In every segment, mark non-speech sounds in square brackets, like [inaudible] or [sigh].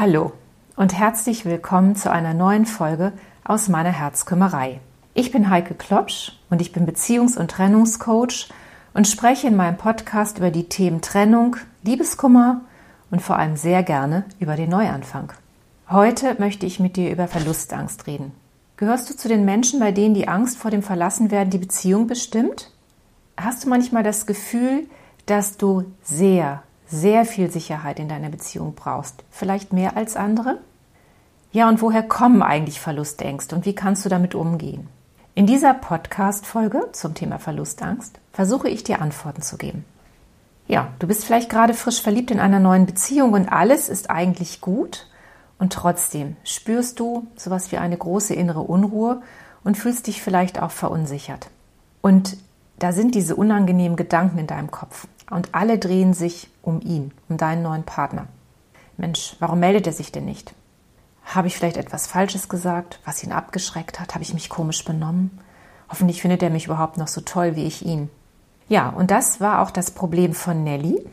Hallo und herzlich willkommen zu einer neuen Folge aus meiner Herzkümmerei. Ich bin Heike Klopsch und ich bin Beziehungs- und Trennungscoach und spreche in meinem Podcast über die Themen Trennung, Liebeskummer und vor allem sehr gerne über den Neuanfang. Heute möchte ich mit dir über Verlustangst reden. Gehörst du zu den Menschen, bei denen die Angst vor dem Verlassenwerden die Beziehung bestimmt? Hast du manchmal das Gefühl, dass du sehr, sehr viel Sicherheit in deiner Beziehung brauchst? Vielleicht mehr als andere? Ja, und woher kommen eigentlich Verlustängste und wie kannst du damit umgehen? In dieser Podcast-Folge zum Thema Verlustangst versuche ich dir Antworten zu geben. Ja, du bist vielleicht gerade frisch verliebt in einer neuen Beziehung und alles ist eigentlich gut und trotzdem spürst du sowas wie eine große innere Unruhe und fühlst dich vielleicht auch verunsichert. Und da sind diese unangenehmen Gedanken in deinem Kopf und alle drehen sich um ihn, um deinen neuen Partner. Mensch, warum meldet er sich denn nicht? Habe ich vielleicht etwas Falsches gesagt, was ihn abgeschreckt hat? Habe ich mich komisch benommen? Hoffentlich findet er mich überhaupt noch so toll wie ich ihn. Ja, und das war auch das Problem von Nelly.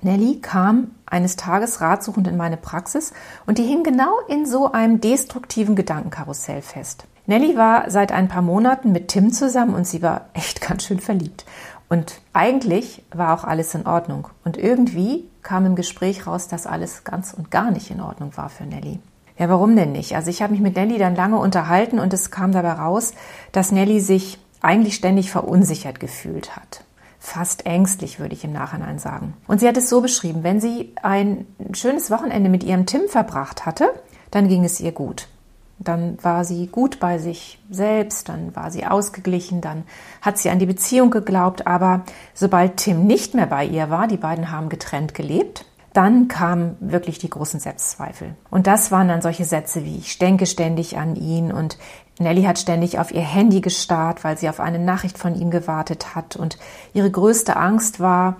Nelly kam eines Tages ratsuchend in meine Praxis und die hing genau in so einem destruktiven Gedankenkarussell fest. Nelly war seit ein paar Monaten mit Tim zusammen und sie war echt [laughs] ganz schön verliebt. Und eigentlich war auch alles in Ordnung. Und irgendwie kam im Gespräch raus, dass alles ganz und gar nicht in Ordnung war für Nelly. Ja, warum denn nicht? Also ich habe mich mit Nelly dann lange unterhalten und es kam dabei raus, dass Nelly sich eigentlich ständig verunsichert gefühlt hat fast ängstlich, würde ich im Nachhinein sagen. Und sie hat es so beschrieben, wenn sie ein schönes Wochenende mit ihrem Tim verbracht hatte, dann ging es ihr gut. Dann war sie gut bei sich selbst, dann war sie ausgeglichen, dann hat sie an die Beziehung geglaubt, aber sobald Tim nicht mehr bei ihr war, die beiden haben getrennt gelebt, dann kamen wirklich die großen Selbstzweifel. Und das waren dann solche Sätze wie ich denke ständig an ihn und Nelly hat ständig auf ihr Handy gestarrt, weil sie auf eine Nachricht von ihm gewartet hat und ihre größte Angst war,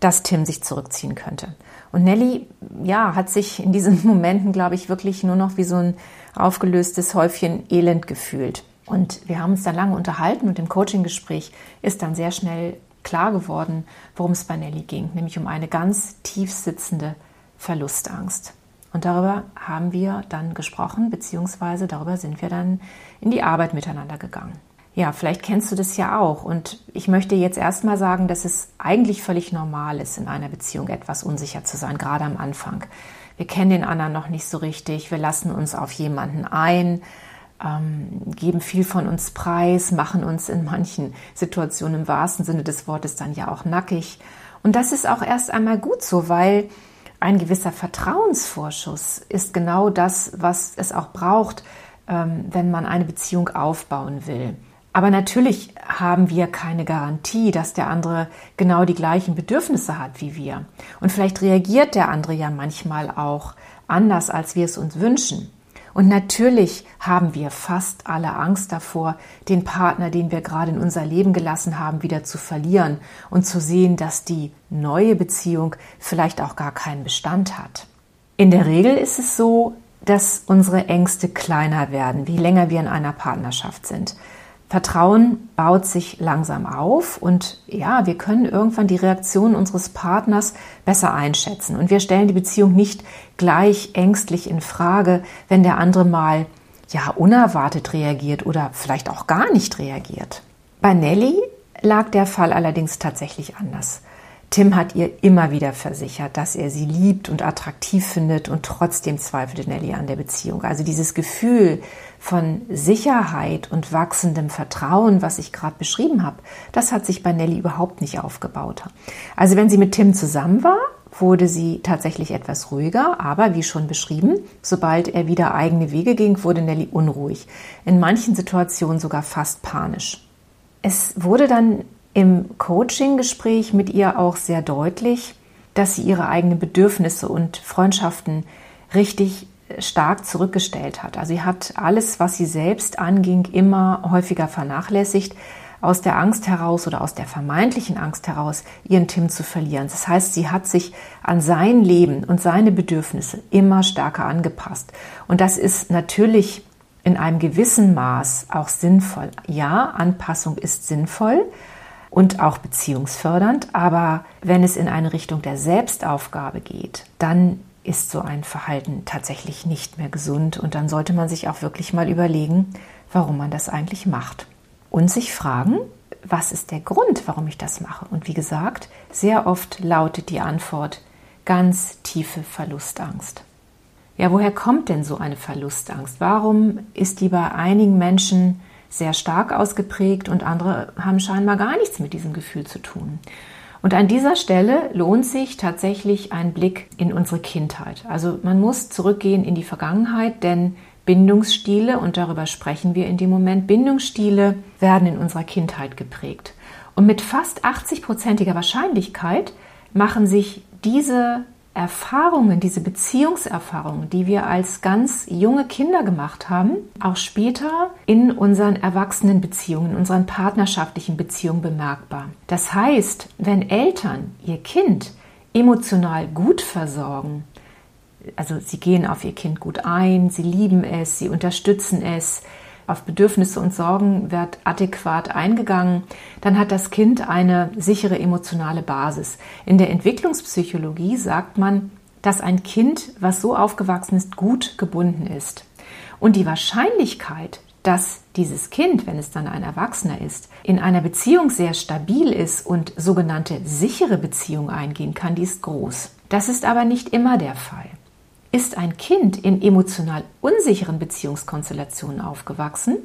dass Tim sich zurückziehen könnte. Und Nelly, ja, hat sich in diesen [laughs] Momenten, glaube ich, wirklich nur noch wie so ein aufgelöstes Häufchen Elend gefühlt. Und wir haben uns dann lange unterhalten und im Coaching-Gespräch ist dann sehr schnell klar geworden, worum es bei Nelly ging, nämlich um eine ganz tief sitzende Verlustangst. Und darüber haben wir dann gesprochen, beziehungsweise darüber sind wir dann in die Arbeit miteinander gegangen. Ja, vielleicht kennst du das ja auch. Und ich möchte jetzt erstmal sagen, dass es eigentlich völlig normal ist, in einer Beziehung etwas unsicher zu sein, gerade am Anfang. Wir kennen den anderen noch nicht so richtig, wir lassen uns auf jemanden ein, ähm, geben viel von uns preis, machen uns in manchen Situationen im wahrsten Sinne des Wortes dann ja auch nackig. Und das ist auch erst einmal gut so, weil ein gewisser Vertrauensvorschuss ist genau das, was es auch braucht, ähm, wenn man eine Beziehung aufbauen will. Aber natürlich haben wir keine Garantie, dass der andere genau die gleichen Bedürfnisse hat wie wir. Und vielleicht reagiert der andere ja manchmal auch anders, als wir es uns wünschen. Und natürlich haben wir fast alle Angst davor, den Partner, den wir gerade in unser Leben gelassen haben, wieder zu verlieren und zu sehen, dass die neue Beziehung vielleicht auch gar keinen Bestand hat. In der Regel ist es so, dass unsere Ängste kleiner werden, wie länger wir in einer Partnerschaft sind. Vertrauen baut sich langsam auf und ja, wir können irgendwann die Reaktion unseres Partners besser einschätzen und wir stellen die Beziehung nicht gleich ängstlich in Frage, wenn der andere mal ja unerwartet reagiert oder vielleicht auch gar nicht reagiert. Bei Nelly lag der Fall allerdings tatsächlich anders. Tim hat ihr immer wieder versichert, dass er sie liebt und attraktiv findet und trotzdem zweifelte Nelly an der Beziehung. Also dieses Gefühl von Sicherheit und wachsendem Vertrauen, was ich gerade beschrieben habe, das hat sich bei Nelly überhaupt nicht aufgebaut. Also wenn sie mit Tim zusammen war, wurde sie tatsächlich etwas ruhiger, aber wie schon beschrieben, sobald er wieder eigene Wege ging, wurde Nelly unruhig, in manchen Situationen sogar fast panisch. Es wurde dann im Coaching-Gespräch mit ihr auch sehr deutlich, dass sie ihre eigenen Bedürfnisse und Freundschaften richtig stark zurückgestellt hat. Also sie hat alles, was sie selbst anging, immer häufiger vernachlässigt, aus der Angst heraus oder aus der vermeintlichen Angst heraus, ihren Tim zu verlieren. Das heißt, sie hat sich an sein Leben und seine Bedürfnisse immer stärker angepasst. Und das ist natürlich in einem gewissen Maß auch sinnvoll. Ja, Anpassung ist sinnvoll, und auch beziehungsfördernd. Aber wenn es in eine Richtung der Selbstaufgabe geht, dann ist so ein Verhalten tatsächlich nicht mehr gesund und dann sollte man sich auch wirklich mal überlegen, warum man das eigentlich macht. Und sich fragen, was ist der Grund, warum ich das mache? Und wie gesagt, sehr oft lautet die Antwort ganz tiefe Verlustangst. Ja, woher kommt denn so eine Verlustangst? Warum ist die bei einigen Menschen sehr stark ausgeprägt und andere haben scheinbar gar nichts mit diesem Gefühl zu tun? Und an dieser Stelle lohnt sich tatsächlich ein Blick in unsere Kindheit. Also man muss zurückgehen in die Vergangenheit, denn Bindungsstile, und darüber sprechen wir in dem Moment, Bindungsstile werden in unserer Kindheit geprägt. Und mit fast 80-prozentiger Wahrscheinlichkeit machen sich diese Erfahrungen, diese Beziehungserfahrungen, die wir als ganz junge Kinder gemacht haben, auch später in unseren erwachsenen Beziehungen, in unseren partnerschaftlichen Beziehungen bemerkbar. Das heißt, wenn Eltern ihr Kind emotional gut versorgen, also sie gehen auf ihr Kind gut ein, sie lieben es, sie unterstützen es, auf Bedürfnisse und Sorgen wird adäquat eingegangen, dann hat das Kind eine sichere emotionale Basis. In der Entwicklungspsychologie sagt man, dass ein Kind, was so aufgewachsen ist, gut gebunden ist. Und die Wahrscheinlichkeit, dass dieses Kind, wenn es dann ein Erwachsener ist, in einer Beziehung sehr stabil ist und sogenannte sichere Beziehung eingehen kann, die ist groß. Das ist aber nicht immer der Fall. Ist ein Kind in emotional unsicheren Beziehungskonstellationen aufgewachsen,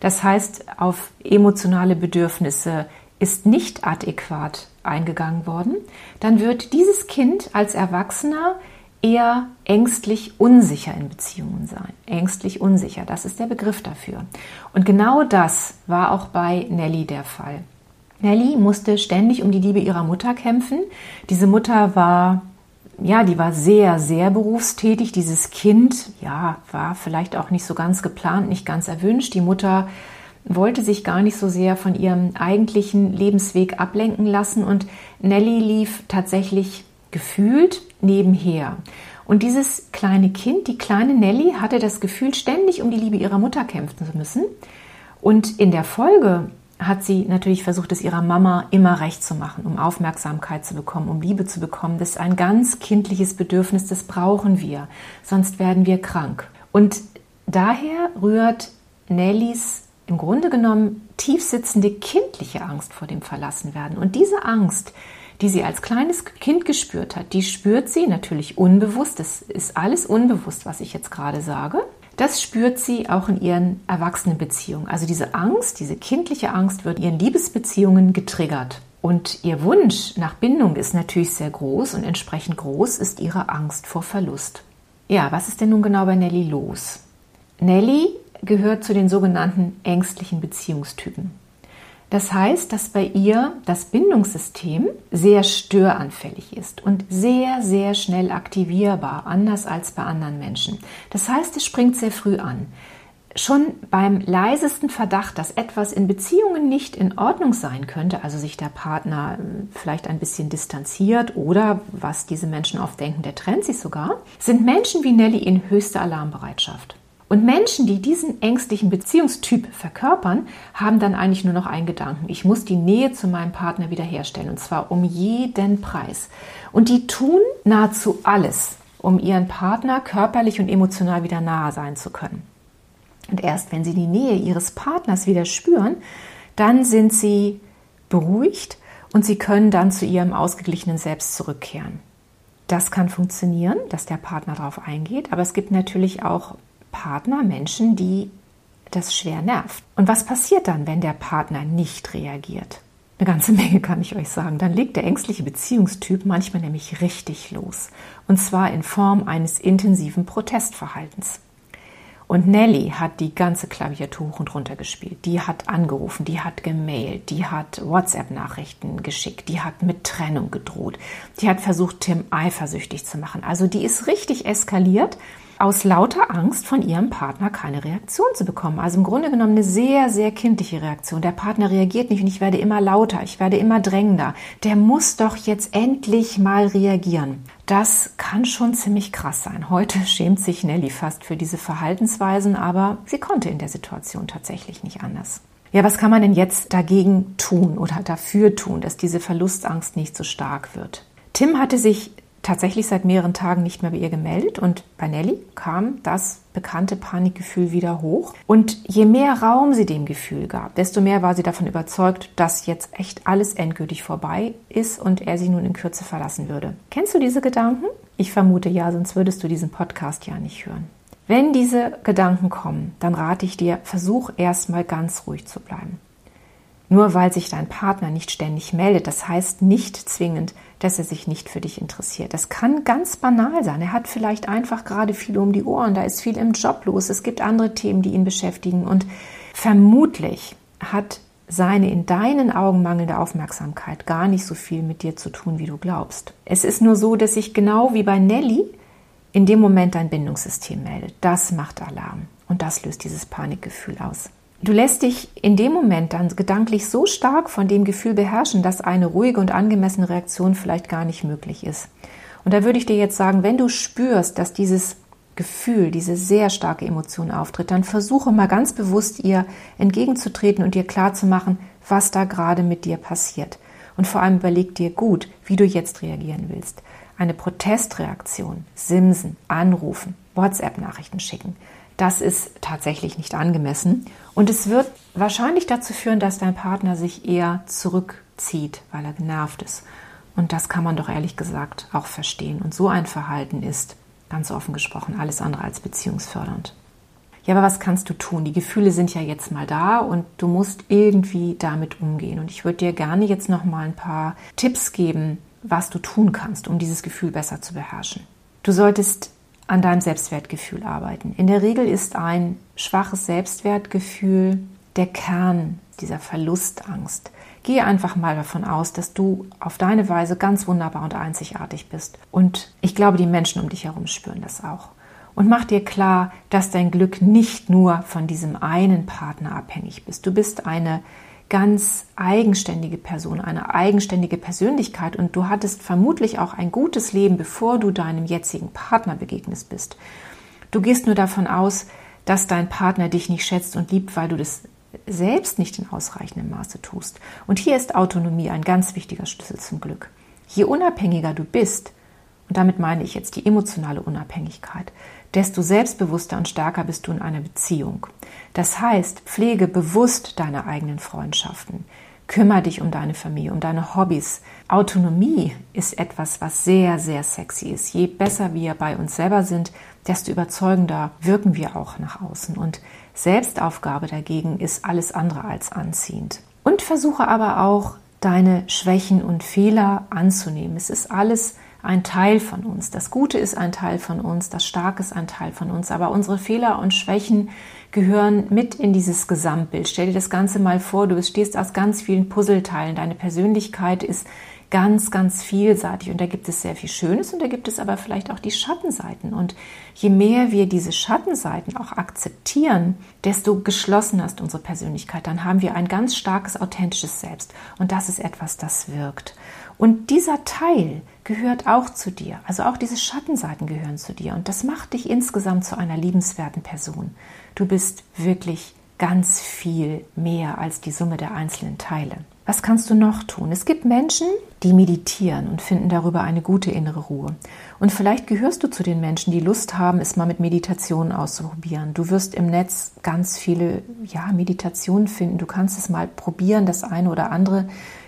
das heißt auf emotionale Bedürfnisse ist nicht adäquat eingegangen worden, dann wird dieses Kind als Erwachsener eher ängstlich unsicher in Beziehungen sein. Ängstlich unsicher, das ist der Begriff dafür. Und genau das war auch bei Nelly der Fall. Nelly musste ständig um die Liebe ihrer Mutter kämpfen. Diese Mutter war ja, die war sehr, sehr berufstätig. Dieses Kind, ja, war vielleicht auch nicht so ganz geplant, nicht ganz erwünscht. Die Mutter wollte sich gar nicht so sehr von ihrem eigentlichen Lebensweg ablenken lassen und Nelly lief tatsächlich gefühlt nebenher. Und dieses kleine Kind, die kleine Nelly, hatte das Gefühl, ständig um die Liebe ihrer Mutter kämpfen zu müssen. Und in der Folge hat sie natürlich versucht, es ihrer Mama immer recht zu machen, um Aufmerksamkeit zu bekommen, um Liebe zu bekommen. Das ist ein ganz kindliches Bedürfnis, das brauchen wir, sonst werden wir krank. Und daher rührt Nellys im Grunde genommen tiefsitzende kindliche Angst vor dem Verlassenwerden. Und diese Angst, die sie als kleines Kind gespürt hat, die spürt sie natürlich unbewusst. Das ist alles unbewusst, was ich jetzt gerade sage. Das spürt sie auch in ihren Erwachsenenbeziehungen. Also diese Angst, diese kindliche Angst wird in ihren Liebesbeziehungen getriggert. Und ihr Wunsch nach Bindung ist natürlich sehr groß und entsprechend groß ist ihre Angst vor Verlust. Ja, was ist denn nun genau bei Nelly los? Nelly gehört zu den sogenannten ängstlichen Beziehungstypen. Das heißt, dass bei ihr das Bindungssystem sehr störanfällig ist und sehr, sehr schnell aktivierbar, anders als bei anderen Menschen. Das heißt, es springt sehr früh an. Schon beim leisesten Verdacht, dass etwas in Beziehungen nicht in Ordnung sein könnte, also sich der Partner äh, vielleicht ein bisschen distanziert oder, was diese Menschen oft denken, der trennt sich sogar, sind Menschen wie Nelly in höchster Alarmbereitschaft. Und Menschen, die diesen ängstlichen Beziehungstyp verkörpern, haben dann eigentlich nur noch einen Gedanken. Ich muss die Nähe zu meinem Partner wiederherstellen und zwar um jeden Preis. Und die tun nahezu alles, um ihren Partner körperlich und emotional wieder nahe sein zu können. Und erst wenn sie die Nähe ihres Partners wieder spüren, dann sind sie beruhigt und sie können dann zu ihrem ausgeglichenen Selbst zurückkehren. Das kann funktionieren, dass der Partner darauf eingeht, aber es gibt natürlich auch Partner Menschen, die das schwer nervt. Und was passiert dann, wenn der Partner nicht reagiert? Eine ganze [laughs] Menge kann ich euch sagen. Dann legt der ängstliche Beziehungstyp manchmal nämlich richtig los. Und zwar in Form eines intensiven Protestverhaltens. Und Nelly hat die ganze Klaviatur hoch und runter gespielt. Die hat angerufen, die hat gemailt, die hat WhatsApp-Nachrichten geschickt, die hat mit Trennung gedroht, die hat versucht, Tim eifersüchtig zu machen. Also die ist richtig eskaliert aus lauter Angst von ihrem Partner keine Reaktion zu bekommen. Also im Grunde genommen eine sehr, sehr kindliche Reaktion. Der Partner reagiert nicht und ich werde immer lauter, ich werde immer drängender. Der muss doch jetzt endlich mal reagieren. Das kann schon ziemlich krass sein. Heute [laughs] schämt sich Nelly fast für diese Verhaltensweisen, aber sie konnte in der Situation tatsächlich nicht anders. Ja, was kann man denn jetzt dagegen tun oder dafür tun, dass diese Verlustangst nicht so stark wird? Tim hatte sich tatsächlich seit mehreren Tagen nicht mehr bei ihr gemeldet und bei Nelly kam das bekannte Panikgefühl wieder hoch. Und je mehr Raum sie dem Gefühl gab, desto mehr war sie davon überzeugt, dass jetzt echt alles endgültig vorbei ist und er sie nun in Kürze verlassen würde. Kennst du diese Gedanken? Ich vermute ja, sonst würdest du diesen Podcast ja nicht hören. Wenn diese Gedanken kommen, dann rate ich dir, versuch erstmal ganz ruhig zu bleiben. Nur weil sich dein Partner nicht ständig meldet, das heißt nicht zwingend, dass er sich nicht für dich interessiert. Das kann ganz banal sein. Er hat vielleicht einfach gerade viel um die Ohren, da ist viel im Job los, es gibt andere Themen, die ihn beschäftigen und vermutlich hat seine in deinen Augen mangelnde Aufmerksamkeit gar nicht so viel mit dir zu tun, wie du glaubst. Es ist nur so, dass sich genau wie bei Nelly in dem Moment dein Bindungssystem meldet. Das macht Alarm und das löst dieses Panikgefühl aus. Du lässt dich in dem Moment dann gedanklich so stark von dem Gefühl beherrschen, dass eine ruhige und angemessene Reaktion vielleicht gar nicht möglich ist. Und da würde ich dir jetzt sagen, wenn du spürst, dass dieses Gefühl, diese sehr starke Emotion auftritt, dann versuche mal ganz bewusst ihr entgegenzutreten und dir klarzumachen, was da gerade mit dir passiert. Und vor allem überleg dir gut, wie du jetzt reagieren willst. Eine Protestreaktion, Simsen, anrufen, WhatsApp-Nachrichten schicken, das ist tatsächlich nicht angemessen. Und es wird wahrscheinlich dazu führen, dass dein Partner sich eher zurückzieht, weil er genervt ist. Und das kann man doch ehrlich gesagt auch verstehen. Und so ein Verhalten ist, ganz offen gesprochen, alles andere als beziehungsfördernd. Ja, aber was kannst du tun? Die Gefühle sind ja jetzt mal da und du musst irgendwie damit umgehen. Und ich würde dir gerne jetzt noch mal ein paar Tipps geben, was du tun kannst, um dieses Gefühl besser zu beherrschen. Du solltest an deinem Selbstwertgefühl arbeiten. In der Regel ist ein schwaches Selbstwertgefühl der Kern dieser Verlustangst. Gehe einfach mal davon aus, dass du auf deine Weise ganz wunderbar und einzigartig bist. Und ich glaube, die Menschen um dich herum spüren das auch. Und mach dir klar, dass dein Glück nicht nur von diesem einen Partner abhängig bist. Du bist eine ganz eigenständige Person, eine eigenständige Persönlichkeit und du hattest vermutlich auch ein gutes Leben, bevor du deinem jetzigen Partner begegnet bist. Du gehst nur davon aus, dass dein Partner dich nicht schätzt und liebt, weil du das selbst nicht in ausreichendem Maße tust. Und hier ist Autonomie ein ganz wichtiger Schlüssel zum Glück. Je unabhängiger du bist, und damit meine ich jetzt die emotionale Unabhängigkeit, desto selbstbewusster und stärker bist du in einer Beziehung. Das heißt, pflege bewusst deine eigenen Freundschaften. Kümmer dich um deine Familie, um deine Hobbys. Autonomie ist etwas, was sehr, sehr sexy ist. Je besser wir bei uns selber sind, desto überzeugender wirken wir auch nach außen. Und Selbstaufgabe dagegen ist alles andere als anziehend. Und versuche aber auch, deine Schwächen und Fehler anzunehmen. Es ist alles ein Teil von uns. Das Gute ist ein Teil von uns, das Starke ist ein Teil von uns, aber unsere Fehler und Schwächen gehören mit in dieses Gesamtbild. Stell dir das Ganze mal vor, du stehst aus ganz vielen Puzzleteilen. Deine Persönlichkeit ist ganz, ganz vielseitig und da gibt es sehr viel Schönes und da gibt es aber vielleicht auch die Schattenseiten. Und je mehr wir diese Schattenseiten auch akzeptieren, desto geschlossener ist unsere Persönlichkeit. Dann haben wir ein ganz starkes, authentisches Selbst und das ist etwas, das wirkt. Und dieser Teil gehört auch zu dir. Also auch diese Schattenseiten gehören zu dir. Und das macht dich insgesamt zu einer liebenswerten Person. Du bist wirklich ganz viel mehr als die Summe der einzelnen Teile. Was kannst du noch tun? Es gibt Menschen, die meditieren und finden darüber eine gute innere Ruhe. Und vielleicht gehörst du zu den Menschen, die Lust haben, es mal mit Meditationen auszuprobieren. Du wirst im Netz ganz viele ja, Meditationen finden. Du kannst es mal probieren, das eine oder andere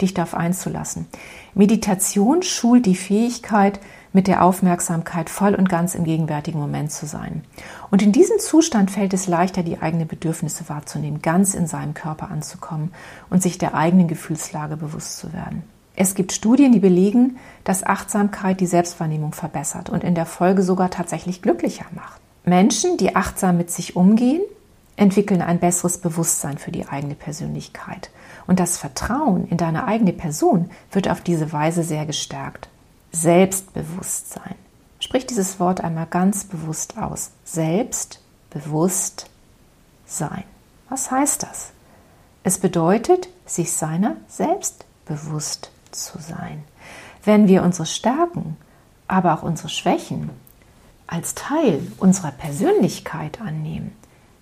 dich darauf einzulassen. Meditation schult die Fähigkeit, mit der Aufmerksamkeit voll und ganz im gegenwärtigen Moment zu sein. Und in diesem Zustand fällt es leichter, die eigenen Bedürfnisse wahrzunehmen, ganz in seinem Körper anzukommen und sich der eigenen Gefühlslage bewusst zu werden. Es gibt Studien, die belegen, dass Achtsamkeit die Selbstwahrnehmung verbessert und in der Folge sogar tatsächlich glücklicher macht. Menschen, die achtsam mit sich umgehen, entwickeln ein besseres Bewusstsein für die eigene Persönlichkeit. Und das Vertrauen in deine eigene Person wird auf diese Weise sehr gestärkt. Selbstbewusstsein. Sprich dieses Wort einmal ganz bewusst aus. Selbstbewusst sein. Was heißt das? Es bedeutet, sich seiner selbst bewusst zu sein. Wenn wir unsere Stärken, aber auch unsere Schwächen als Teil unserer Persönlichkeit annehmen,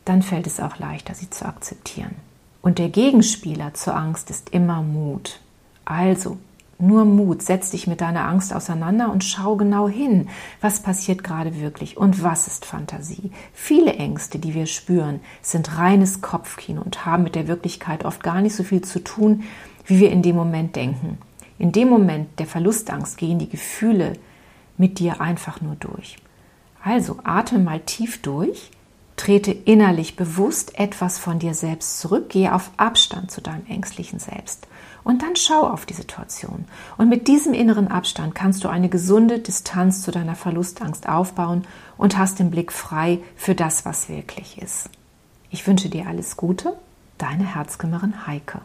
dann fällt es auch leichter, sie zu akzeptieren. Und der Gegenspieler zur Angst ist immer Mut. Also nur Mut, setz dich mit deiner Angst auseinander und schau genau hin, was passiert gerade wirklich und was ist Fantasie. Viele Ängste, die wir spüren, sind reines Kopfkino und haben mit der Wirklichkeit oft gar nicht so viel zu tun, wie wir in dem Moment denken. In dem Moment der Verlustangst gehen die Gefühle mit dir einfach nur durch. Also atme mal tief durch, trete innerlich bewusst etwas von dir selbst zurück, gehe auf Abstand zu deinem ängstlichen Selbst und dann schau auf die Situation. Und mit diesem inneren Abstand kannst du eine gesunde Distanz zu deiner Verlustangst aufbauen und hast den Blick frei für das, was wirklich ist. Ich wünsche dir alles Gute, deine Herzkümmerin Heike.